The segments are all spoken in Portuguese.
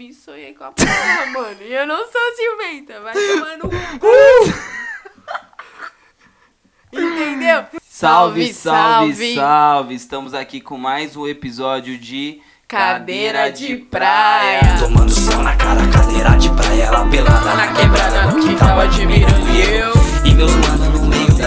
dormi sonhei com a porra, mano. E eu não sou ciumenta, vai tomar no cu. Entendeu? Salve, salve, salve! Estamos aqui com mais um episódio de Cadeira de praia. Tomando sol na cara, cadeira de praia, ela pelada na quebrada no quintal admirando eu. E meus mano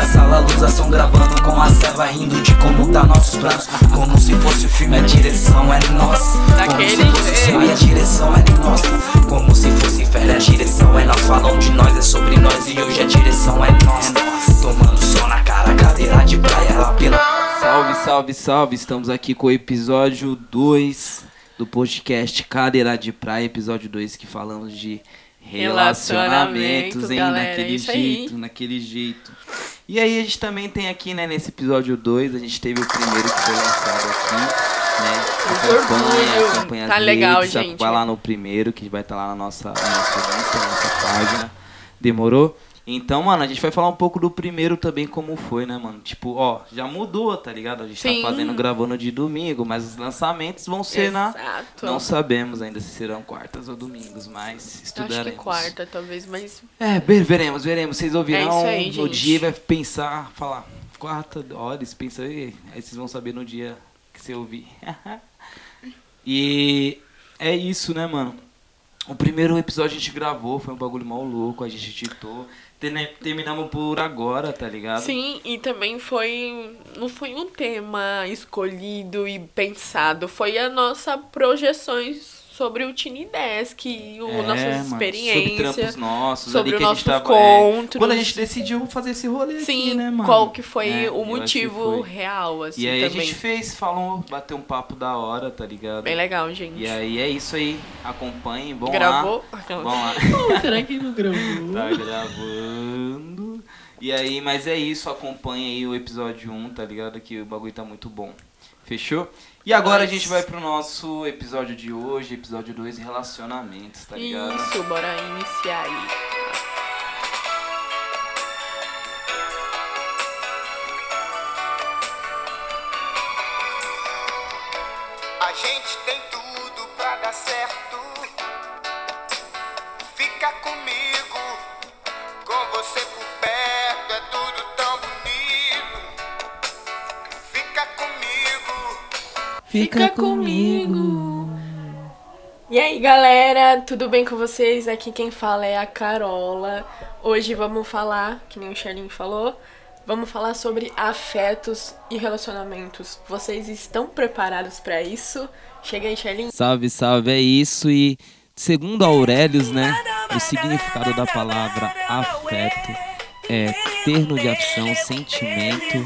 da sala, luz ação gravando com a ceva rindo de como tá nossos planos. Como se fosse o filme, a direção é nossa. Como Daquele se fosse o céu e a jeito. direção é nossa. Como se fosse férias, a direção é nós. Falam de nós, é sobre nós e hoje a direção é nossa. Tomando sol na cara, cadeira de praia, ela pelada. Salve, salve, salve! Estamos aqui com o episódio 2 do podcast Cadeira de Praia, episódio 2 que falamos de relacionamentos, Relacionamento, hein? galera, naquele isso aí. jeito, naquele jeito. E aí a gente também tem aqui, né, nesse episódio 2, a gente teve o primeiro que foi lançado aqui, né? Acompanha Tá as legal, redes, gente. Vai lá no primeiro, que vai estar lá na nossa, no nosso Insta, na nossa página. Demorou? Então, mano, a gente vai falar um pouco do primeiro também, como foi, né, mano? Tipo, ó, já mudou, tá ligado? A gente Sim. tá fazendo, gravando de domingo, mas os lançamentos vão ser na... Exato. Não sabemos ainda se serão quartas ou domingos, mas Eu acho estudaremos. que quarta, talvez, mas É, ver- veremos, veremos. Vocês ouvirão É isso aí, no dia e vai pensar, falar, quarta, olha, você pensa aí, aí vocês vão saber no dia que você ouvir. e é isso, né, mano? O primeiro episódio a gente gravou, foi um bagulho mal louco, a gente editou. Terminamos por agora, tá ligado? Sim, e também foi. Não foi um tema escolhido e pensado, foi a nossa projeções sobre o Tiny Desk, o É, nossas mano, Sobre experiências. trampos nossos, sobre ali que os a gente nossos tava. é, quando a gente decidiu fazer esse rolê Sim, aqui, né, mano? qual que foi É, o motivo foi. real, assim, E aí a também. gente fez, falou, bateu um papo da hora, tá ligado? Bem legal, gente. E aí é isso aí. Acompanhem, vão Gravou? lá. Vão lá. Será que não gravou? tá gravando. E aí, mas é isso, acompanha aí o episódio 1, tá ligado? Que o bagulho tá muito bom. Fechou? E agora a gente vai pro nosso episódio de hoje, episódio 2, relacionamentos, tá ligado? Isso, bora iniciar aí. Fica comigo. E aí, galera, tudo bem com vocês? Aqui quem fala é a Carola. Hoje vamos falar, que nem o Charlin falou, vamos falar sobre afetos e relacionamentos. Vocês estão preparados pra isso? Chega aí, Charlin. Salve, salve, é isso. E segundo Aurelius, né, o significado da palavra afeto é termo de afeição, sentimento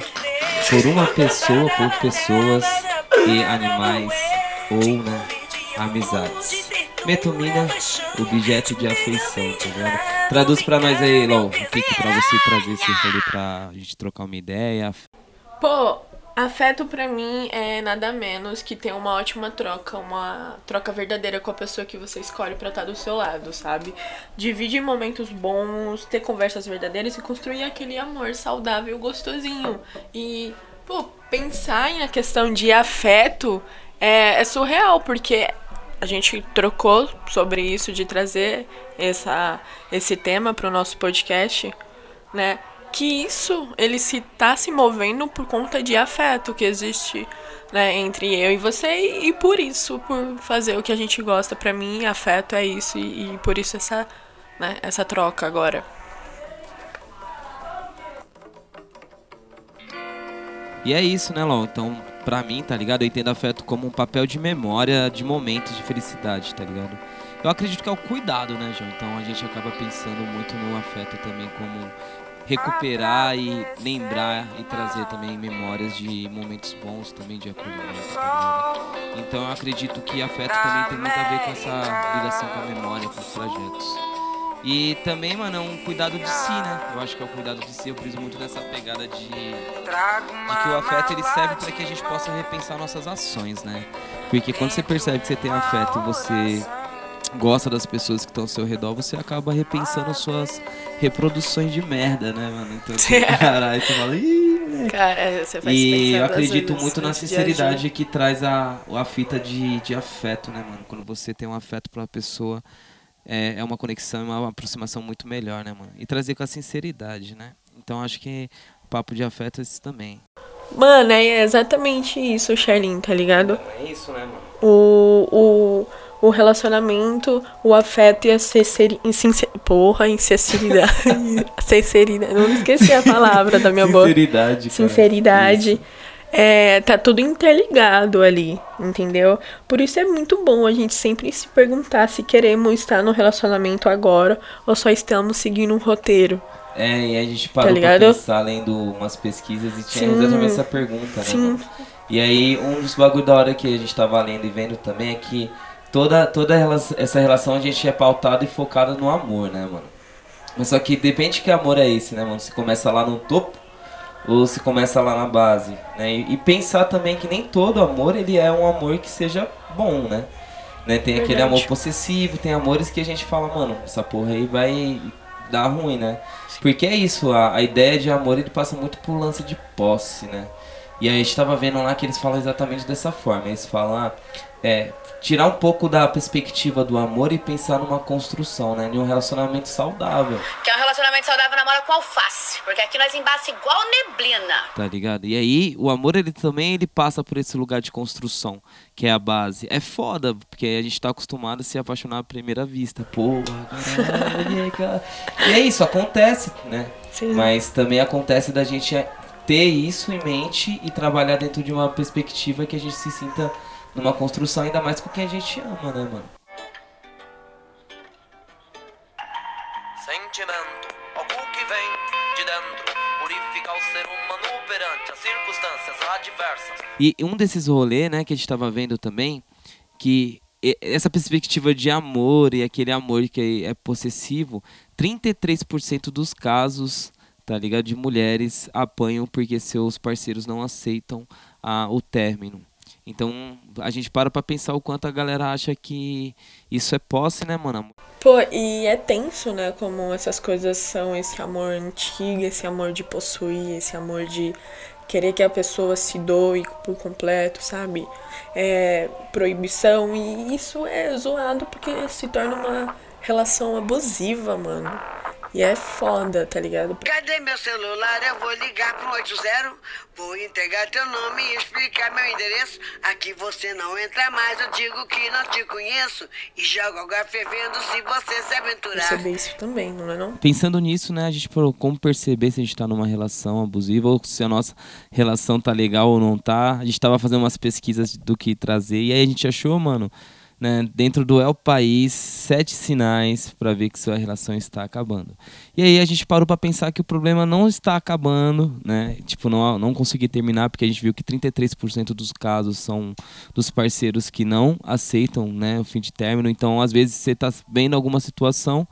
por uma pessoa, por pessoas e animais ou, né, amizades. Metomina, objeto de afeição, tá ligado? Traduz pra nós aí, Lô, o que que pra você trazer esse rolê pra gente trocar uma ideia. Pô, afeto pra mim é nada menos que ter uma ótima troca, uma troca verdadeira com a pessoa que você escolhe pra estar do seu lado, sabe? Dividir momentos bons, ter conversas verdadeiras e construir aquele amor saudável, gostosinho. E, pô, pensar na questão de afeto é, é surreal, porque a gente trocou sobre isso de trazer essa, esse tema pro nosso podcast, né? Que isso, ele se tá se movendo por conta de afeto que existe, né, entre eu e você e por isso, por fazer o que a gente gosta, pra mim, afeto é isso e, e por isso essa, né, essa troca agora. E é isso, né, Lon? Então, pra mim, tá ligado? Eu entendo afeto como um papel de memória de momentos de felicidade, tá ligado? Eu acredito que é o cuidado, né, João? Então a gente acaba pensando muito no afeto também como recuperar e lembrar e trazer também memórias de momentos bons também de acolhimento, tá? Então eu acredito que afeto também tem muito a ver com essa ligação com a memória, com os trajetos. E também, mano, é um cuidado de si, né? Eu acho que é o cuidado de si, eu priso muito nessa pegada de de que o afeto ele serve para que a gente possa repensar nossas ações, né? Porque quando você percebe que você tem afeto e você gosta das pessoas que estão ao seu redor, você acaba repensando suas reproduções de merda, né, mano? Então, você, caralho, você fala, ih, Cara, é, você faz E eu acredito muito na sinceridade que traz a, a fita de, de afeto, né, mano? Quando você tem um afeto pra uma pessoa, é, é uma conexão, e uma aproximação muito melhor, né, mano? E trazer com a sinceridade, né? Então acho que o papo de afeto é isso também. Mano, é exatamente isso, Charlene, tá ligado? É isso, né, mano? O, o, o relacionamento, o afeto e a sinceridade. Porra, insinceridade. sinceridade. Não esqueci a palavra da minha boca. Sinceridade, cara. Sinceridade. Isso. É, tá tudo interligado ali, entendeu? Por isso é muito bom a gente sempre se perguntar se queremos estar no relacionamento agora ou só estamos seguindo um roteiro. É, e a gente parou pra ligado? pensar lendo umas pesquisas e tinha Sim. exatamente essa pergunta, né? Sim. E aí, um dos bagulho da hora que a gente tava lendo e vendo também é que toda, toda essa relação a gente é pautado e focado no amor, né, mano? Mas só que depende que amor é esse, né, mano? Se começa lá no topo ou se começa lá na base, né? E, e pensar também que nem todo amor, ele é um amor que seja bom, né? né? Tem aquele Verdade. amor possessivo, tem amores que a gente fala, mano, essa porra aí vai dar ruim, né? Porque é isso, a, a ideia de amor ele passa muito por lance de posse, né? E aí a gente tava vendo lá que eles falam exatamente dessa forma. Eles falam, ah, é, tirar um pouco da perspectiva do amor e pensar numa construção, né? De um relacionamento saudável, Que é um relacionamento saudável namora com alface. Porque aqui nós embaça igual neblina. tá ligado? E aí o amor ele também ele passa por esse lugar de construção, que é a base. É foda, porque a gente tá acostumado a se apaixonar à primeira vista. Porra, caralho, cara. E é isso, acontece, né? Sim. Mas também acontece da gente ter isso em mente e trabalhar dentro de uma perspectiva que a gente se sinta numa construção ainda mais com quem a gente ama, né, mano? Sentimento, algo que vem de dentro, purificar o ser humano perante as circunstâncias adversas. E um desses rolês, né, que a gente tava vendo também, que essa perspectiva de amor e aquele amor que é possessivo, 33% dos casos, tá ligado, de mulheres apanham porque seus parceiros não aceitam ah, o término. Então, a gente para pra pensar o quanto a galera acha que isso é posse, né, mano? Pô, e é tenso, né? Como essas coisas são esse amor antigo, esse amor de possuir, esse amor de querer que a pessoa se doe por completo, sabe? É proibição, e isso é zoado porque se torna uma relação abusiva, mano. E é foda, tá ligado? Cadê meu celular? Eu vou ligar pro 80. Vou entregar teu nome e explicar meu endereço. Aqui você não entra mais, eu digo que não te conheço. E jogo água fervendo se você se aventurar. Perceber isso também, não é não? Pensando nisso, né, a gente falou como perceber se a gente tá numa relação abusiva ou se a nossa relação tá legal ou não tá. A gente tava fazendo umas pesquisas do que trazer e aí a gente achou, mano, né, dentro do El País, sete sinais pra ver que sua relação está acabando. E aí a gente parou pra pensar que o problema não está acabando, né? Tipo, não, não consegui terminar porque a gente viu que 33% dos casos são dos parceiros que não aceitam, né, o fim de término. Então, às vezes você tá vendo alguma situação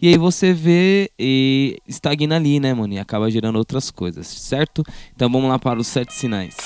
e aí você vê e estagna ali, né, mano? E acaba gerando outras coisas, certo? Então vamos lá para os sete sinais.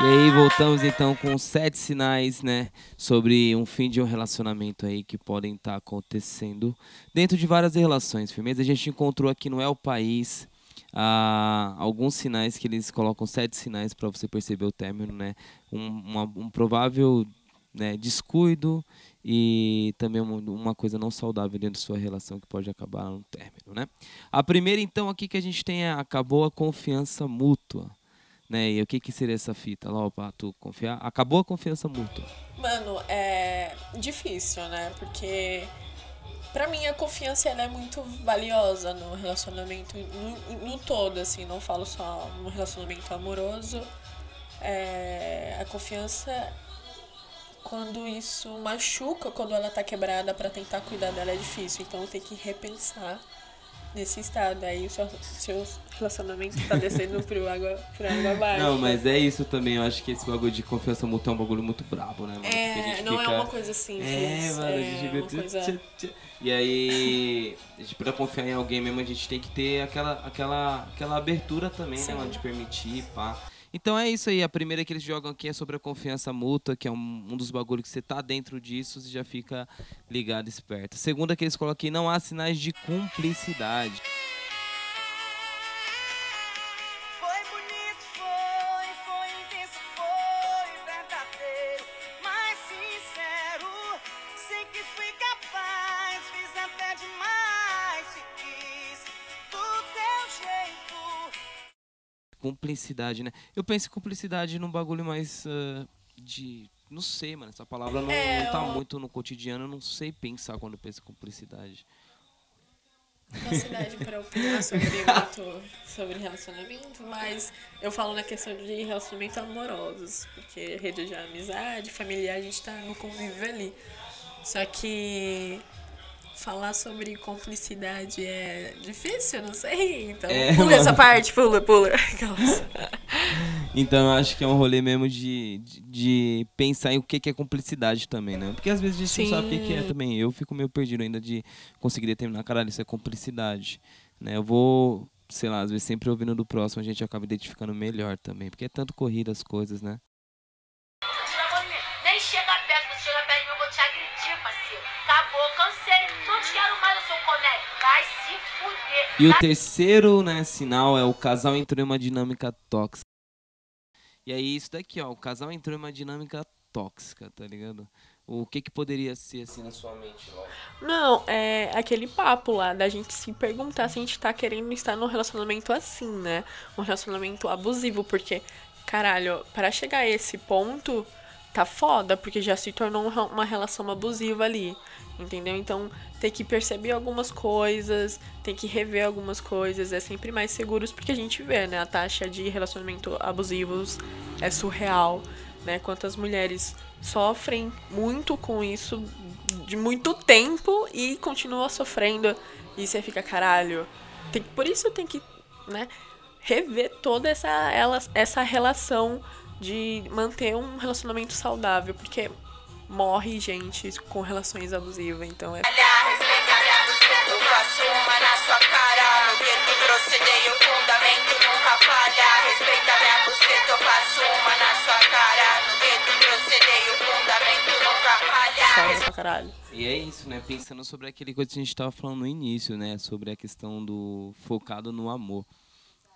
E aí voltamos então com sete sinais, né, sobre um fim de um relacionamento aí que podem estar acontecendo dentro de várias relações, firmeza. A gente encontrou aqui no El País ah, alguns sinais que eles colocam sete sinais para você perceber o término, né? Um, uma- um provável né, descuido e também uma, uma coisa não saudável dentro da sua relação que pode acabar no término, né? A primeira então aqui que a gente tem é acabou a confiança mútua. Né? E o que, que seria essa fita lá, pra tu confiar? Acabou a confiança mútua. Mano, é difícil, né? Porque pra mim a confiança ela é muito valiosa no relacionamento no, no todo, assim, não falo só no relacionamento amoroso. É, a confiança quando isso machuca, quando ela tá quebrada pra tentar cuidar dela é difícil. Então tem que repensar nesse estado. Aí o seu, seu relacionamento tá descendo pro água, pro água abaixo. Não, mas é isso também. Eu acho que esse bagulho de confiança mútua é um bagulho muito brabo, né, mano? A É, não fica- é uma coisa simples. É, mano, a é gente fica... uma coisa... tch, tch, tch. E aí, a gente pra confiar em alguém mesmo, a gente tem que ter aquela, aquela, aquela abertura também, né, mano? De permitir, pá. Então é isso aí, a primeira que eles jogam aqui é sobre a confiança mútua, que é um, um dos bagulhos que você tá dentro disso, você já fica ligado, esperto. A segunda que eles colocam aqui, não há sinais de cumplicidade. Cumplicidade, né? Eu penso em cumplicidade num bagulho mais ah, de. Não sei, mano. Essa palavra não, É, não tá eu- muito no cotidiano. Eu não sei pensar quando eu penso em cumplicidade. Facilidade para opinar sobre, sobre relacionamento, mas eu falo na questão de relacionamento amorosos, porque rede de amizade, familiar, a gente tá no convívio ali. Só que falar sobre cumplicidade é difícil, não sei. Então, É, pula essa mano. parte, pula, pula. Então eu acho que é um rolê mesmo de, de, de pensar em o que é cumplicidade também, né? Porque às vezes a gente não sabe o que é Sim. também. Eu fico meio perdido ainda de conseguir determinar, caralho, isso é cumplicidade. Né? Eu vou, sei lá, às vezes sempre ouvindo do próximo a gente acaba identificando melhor também. Porque é tanto corrida as coisas, né? E o terceiro, né, sinal é o casal entrou em uma dinâmica tóxica. E aí isso daqui, ó, o casal entrou em uma dinâmica tóxica, tá ligado? O que que poderia ser assim na sua mente, Laura? Não, é aquele papo lá da gente se perguntar se a gente tá querendo estar num relacionamento assim, né? Um relacionamento abusivo, porque, caralho, para chegar a esse ponto, tá foda, porque já se tornou um uma relação abusiva ali, entendeu? Então, tem que perceber algumas coisas, tem que rever algumas coisas, é sempre mais seguros, porque a gente vê, né? A taxa de relacionamento abusivos é surreal, né? Quantas mulheres sofrem muito com isso de muito tempo e continua sofrendo. E você fica, caralho. Tem, por isso tem que, né, rever toda essa, ela, essa relação de manter um relacionamento saudável, porque morre gente com relações abusivas, então é. E é isso, né? Pensando sobre aquele coisa que a gente tava falando no início, né? Sobre a questão do focado no amor.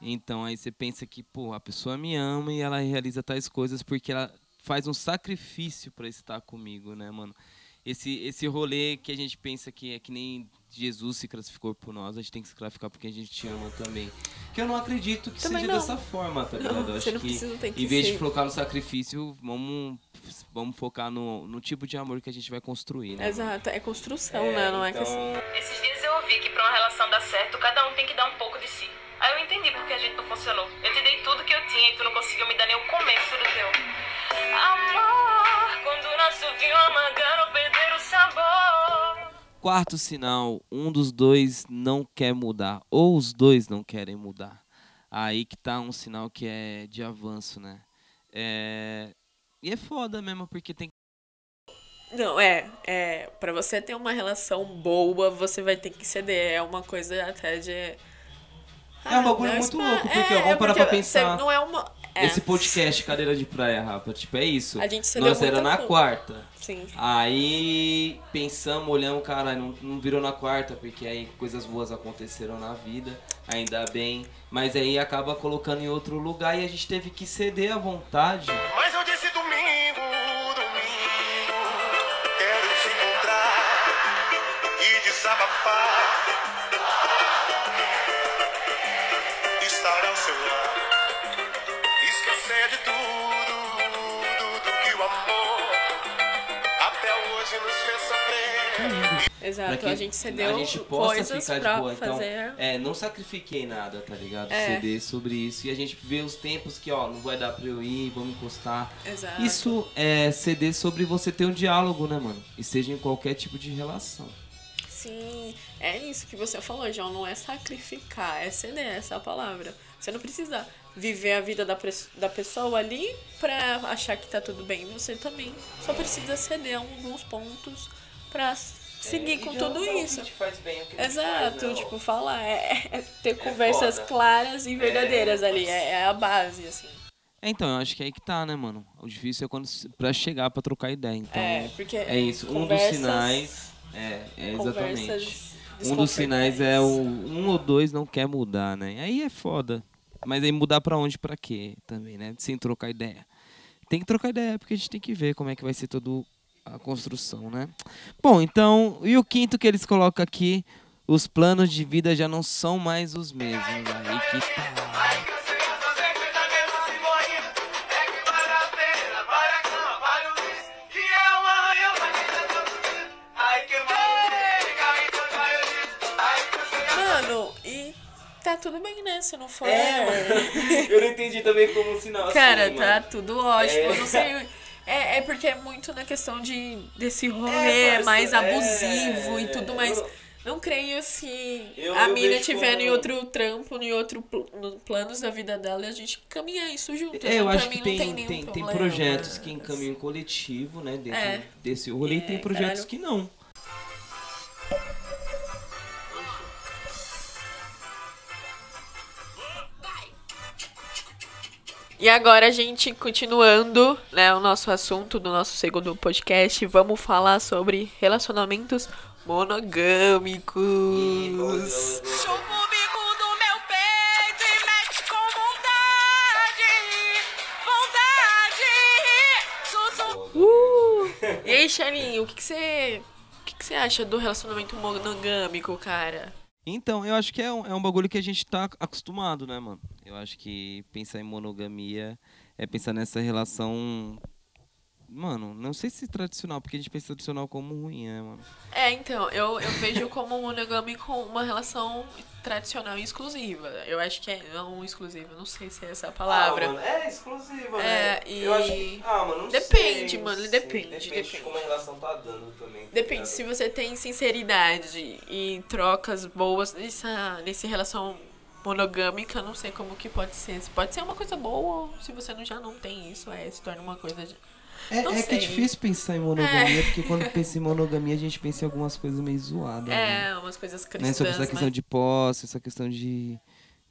Então aí você pensa que, pô, a pessoa me ama e ela realiza tais coisas porque ela faz um sacrifício pra estar comigo, né, mano? Esse, esse rolê que a gente pensa que é que nem Jesus se classificou por nós, a gente tem que se classificar porque a gente te ama também. Que eu não acredito que Também seja não. dessa forma, tá Não, ligado? Eu você acho não que precisa, que em vez de ser. focar no sacrifício, vamos, vamos focar no, no tipo de amor que a gente vai construir, né? Exato, é construção, né? Não é que assim. Esses dias eu ouvi que pra uma relação dar certo, cada um tem que dar um pouco de si. Aí eu entendi porque a gente não funcionou. Eu te dei tudo que eu tinha e tu não conseguiu me dar nem o começo do teu. Amor, quando o nosso vinho amargaram, perder o sabor. Quarto sinal, um dos dois não quer mudar, ou os dois não querem mudar. Aí que tá um sinal que é de avanço, né? É... E é foda mesmo, porque tem Não, é, é. Pra você ter uma relação boa, você vai ter que ceder. É uma coisa até de. É um bagulho muito louco, é- porque, ó, é vamos parar pra porque pensar. Não é uma. é, Esse podcast Cadeira de Praia, Rafa, tipo, é isso. A gente cedeu Nós era na quarta. Sim. Aí pensamos, olhamos, cara, não, não virou na quarta, porque aí coisas boas aconteceram na vida, ainda bem. Mas aí acaba colocando em outro lugar e a gente teve que ceder à vontade. Mas eu Exato, que a gente cedeu a gente possa coisas ficar pra de boa. Então, fazer. é, não sacrifiquei nada, tá ligado? É. Ceder sobre isso. E a gente vê os tempos que, ó, não vai dar pra eu ir, vamos encostar. Exato. Isso é ceder sobre você ter um diálogo, né, mano? E seja em qualquer tipo de relação. Sim, é isso que você falou, João. Não é sacrificar, é ceder, essa é a palavra. Você não precisa viver a vida da, da pessoa ali pra achar que tá tudo bem. Você também só precisa ceder a alguns pontos pra seguir com tudo isso. faz bem, o que Exato, tipo, falar, é, é ter conversas foda. claras e verdadeiras É, ali, é, é a base, assim. É, então, eu acho que é aí que tá, né, mano? O difícil é quando se- pra chegar pra trocar ideia. Então, É, porque é isso. Um dos sinais. É, é exatamente. Um dos sinais é o. Um ou dois não quer mudar, né? Aí é foda. Mas aí mudar pra onde, pra quê também, né? Sem trocar ideia. Tem que trocar ideia, porque a gente tem que ver como é que vai ser toda a construção, né? Bom, então, e o quinto que eles colocam aqui, os planos de vida já não são mais os mesmos. Aí que tá. Tá tudo bem, né? Se não for. É, eu não entendi também como sinal assim, Cara, mano. tá tudo ótimo. É. Eu não sei. É, é porque é muito na questão de desse rolê parça, mais é. abusivo e tudo mais. Eu- Não creio se Eu- a eu mina tiver como- em outro trampo, em outro pl no planos da vida dela, e a gente caminhar isso junto. É, eu pra acho mim que não tem, tem, tem, nenhum tem, projetos que encaminham coletivo, né? Dentro É. desse rolê, e tem É, projetos caralho. que não. E agora a gente continuando, né, o nosso assunto do nosso segundo podcast, vamos falar sobre relacionamentos monogâmicos. Chupa o bico do meu peito e mexe com vontade. Vontade. Sussu. Uh! E aí, Charlinho, o que você o que que você acha do relacionamento monogâmico, cara? Então, eu acho que é um, é um bagulho que a gente tá acostumado, né, mano? Eu acho que pensar em monogamia é pensar nessa relação. Mano, não sei se tradicional, porque a gente pensa tradicional como ruim, né, mano? É, então, eu, eu vejo como monogâmico uma relação tradicional e exclusiva. Eu acho que é não exclusiva, não sei se é essa a palavra. Ah, mano, é exclusiva, É, né? e- Eu acho que. Ah, mano, não Depende, sei, mano, sei. depende, Depende de depende. como a relação tá dando também. tá Depende, se você tem sinceridade e trocas boas nessa, nesse relação monogâmica, não sei como que pode ser. Pode ser uma coisa boa, ou se você não, já não tem isso, é, se torna uma coisa de... É, é que é difícil pensar em monogamia, porque quando pensa em monogamia a gente pensa em algumas coisas meio zoadas. né? É, umas coisas né? cristãs, Sobre essa questão mas... de posse, essa questão de,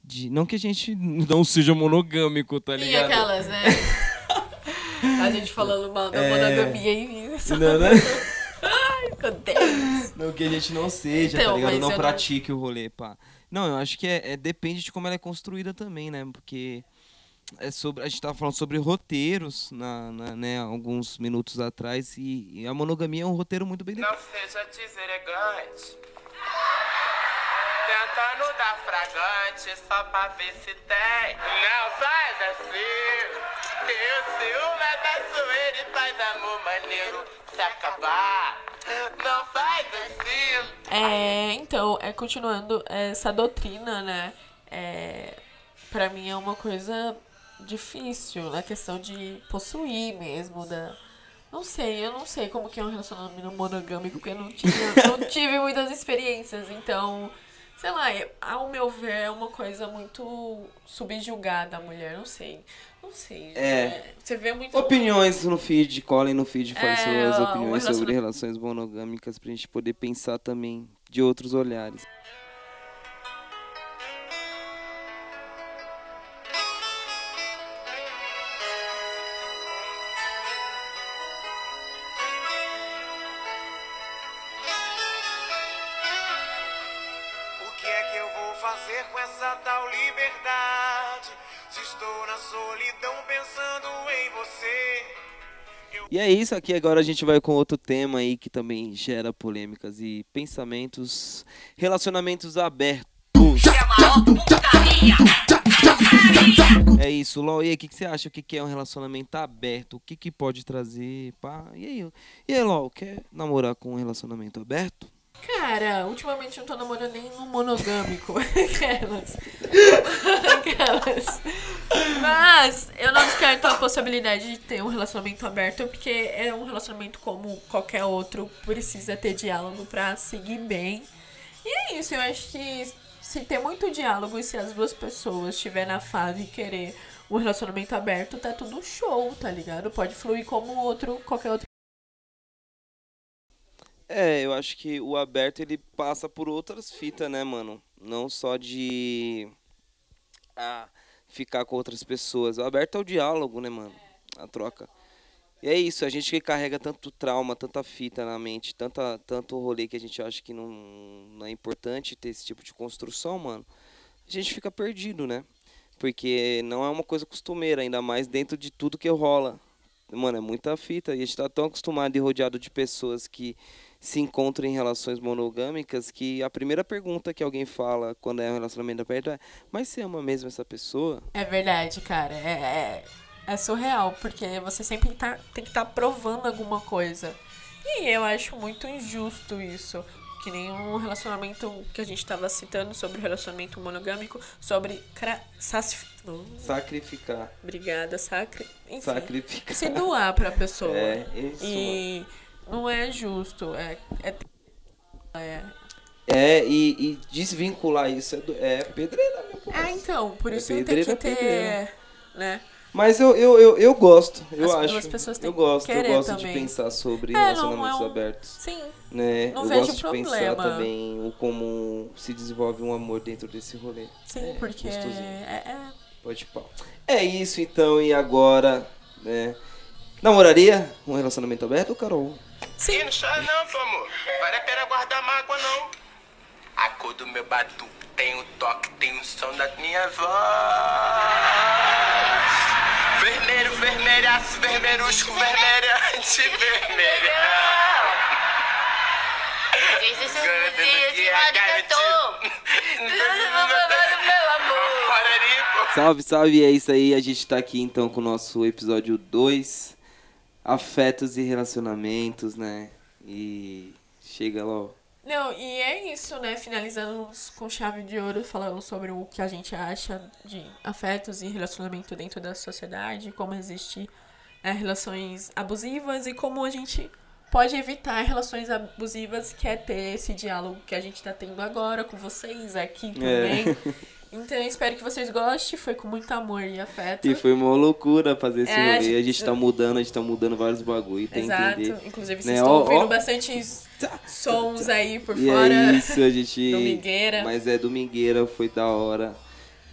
de. Não que a gente não seja monogâmico, tá E ligado? aquelas, né? A gente falando mal da É. monogamia e isso. Não, né? Ai, meu Deus. Não que a gente não seja, Então, tá ligado? Não eu não- pratique o rolê, pá. Não, eu acho que é, é- depende de como ela é construída também, né? Porque é sobre, a gente tava falando sobre roteiros, na, na- né, alguns minutos atrás, e, e a monogamia é um roteiro muito bem Não seja deselegante. Tentando dar fragante só pra ver se tem. Não faz assim. Teu ciúme é da zoeira e faz amor maneiro se acabar. Não faz assim. É, então, é, continuando, essa doutrina, né? É, pra mim é uma coisa difícil, na questão de possuir mesmo, da... Não sei, eu não sei como que é um relacionamento monogâmico, porque eu não tive, não tive muitas experiências, então... Sei lá, ao meu ver, é uma coisa muito subjugada a mulher, não sei. Não sei. É. né? Você vê muito... Opiniões no feed, colhem no feed, falem É, suas opiniões sobre relações monogâmicas pra gente poder pensar também de outros olhares. Isso aqui, agora a gente vai com outro tema aí que também gera polêmicas e pensamentos, relacionamentos abertos. É isso, LOL. E aí, o que, que você acha? O que, que é um relacionamento aberto? O que, que pode trazer? Pá? E aí, e aí, LOL, quer namorar com um relacionamento aberto? Cara, ultimamente não tô namorando nem no monogâmico. Aquelas. Aquelas. Mas eu não descarto a possibilidade de ter um relacionamento aberto, porque é um relacionamento como qualquer outro, precisa ter diálogo pra seguir bem. E é isso, eu acho que se ter muito diálogo e se as duas pessoas estiver na fase e querer um relacionamento aberto, tá tudo show, tá ligado? Pode fluir como outro, qualquer outro. É, eu acho que o aberto ele passa por outras fitas, né, mano? Não só de ah, ficar com outras pessoas. O aberto é o diálogo, né, mano? A troca. E é isso, a gente que carrega tanto trauma, tanta fita na mente, tanta, tanto rolê que a gente acha que não, não é importante ter esse tipo de construção, mano. A gente fica perdido, né? Porque não é uma coisa costumeira, ainda mais dentro de tudo que rola. Mano, é muita fita. E a gente tá tão acostumado e rodeado de pessoas que se encontram em relações monogâmicas que a primeira pergunta que alguém fala quando é um relacionamento aberto é: Mas você ama mesmo essa pessoa? É verdade, cara. É, é, é surreal, porque você sempre tá, tem que estar provando alguma coisa. E eu acho muito injusto isso. Que nem um relacionamento que a gente tava citando sobre o relacionamento monogâmico, sobre não, Sacrificar. Obrigada, sacri... Enfim, Sacrificar. se doar pra pessoa. É, isso. E não é justo. É, é, é, É, e, e desvincular isso é, do- é pedreira, meu é, então, por É isso tem pedreira, que ter, pedreira. né? Mas eu, eu, eu, eu gosto, eu As acho. duas pessoas têm eu que gosto, eu gosto de também. pensar sobre É, não, relacionamentos é um- abertos. Sim, Né? Não eu vejo gosto de pensar problema. também o como se desenvolve um amor dentro desse rolê. sim, É, porque gostosinho. é, é- Pode pau. É isso então, e agora, né? Namoraria um relacionamento aberto, Carol? Sim. E não chora não, pô, amor. Vale a pena guardar mágoa, não. A cor do meu batu tem o toque, tem o som da minha voz. Vermelho, vermelhaço, vermelhusco, vermelhante, vermelho. Desde seu Agora dia tendo de que madrugatou. Meu amor. Salve, salve, é isso aí. A gente tá aqui então com o nosso episódio 2, afetos e relacionamentos, né? E chega lá. Não, e é isso, né? Finalizando com chave de ouro, falando sobre o que a gente acha de afetos e relacionamento dentro da sociedade, como existir é, relações abusivas e como a gente pode evitar relações abusivas, que é ter esse diálogo que a gente tá tendo agora com vocês aqui também. Então, eu espero que vocês gostem. Foi com muito amor e afeto. E foi uma loucura fazer esse É, a rolê. A gente- gente tá mudando, a gente tá mudando vários bagulho, tem que Exato. entender. Inclusive, vocês Né, estão ó, ouvindo ó. bastante sons aí por E fora. é isso, a gente. Domingueira. Mas é domingueira, foi da hora.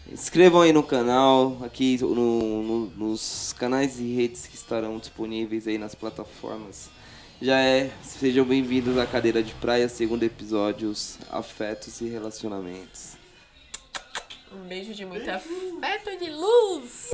Inscrevam aí no canal, aqui no, no- nos canais e redes que estarão disponíveis aí nas plataformas. Já é, sejam bem-vindos à Cadeira de Praia, segundo episódios, afetos e relacionamentos. Um beijo de muito afeto de luz.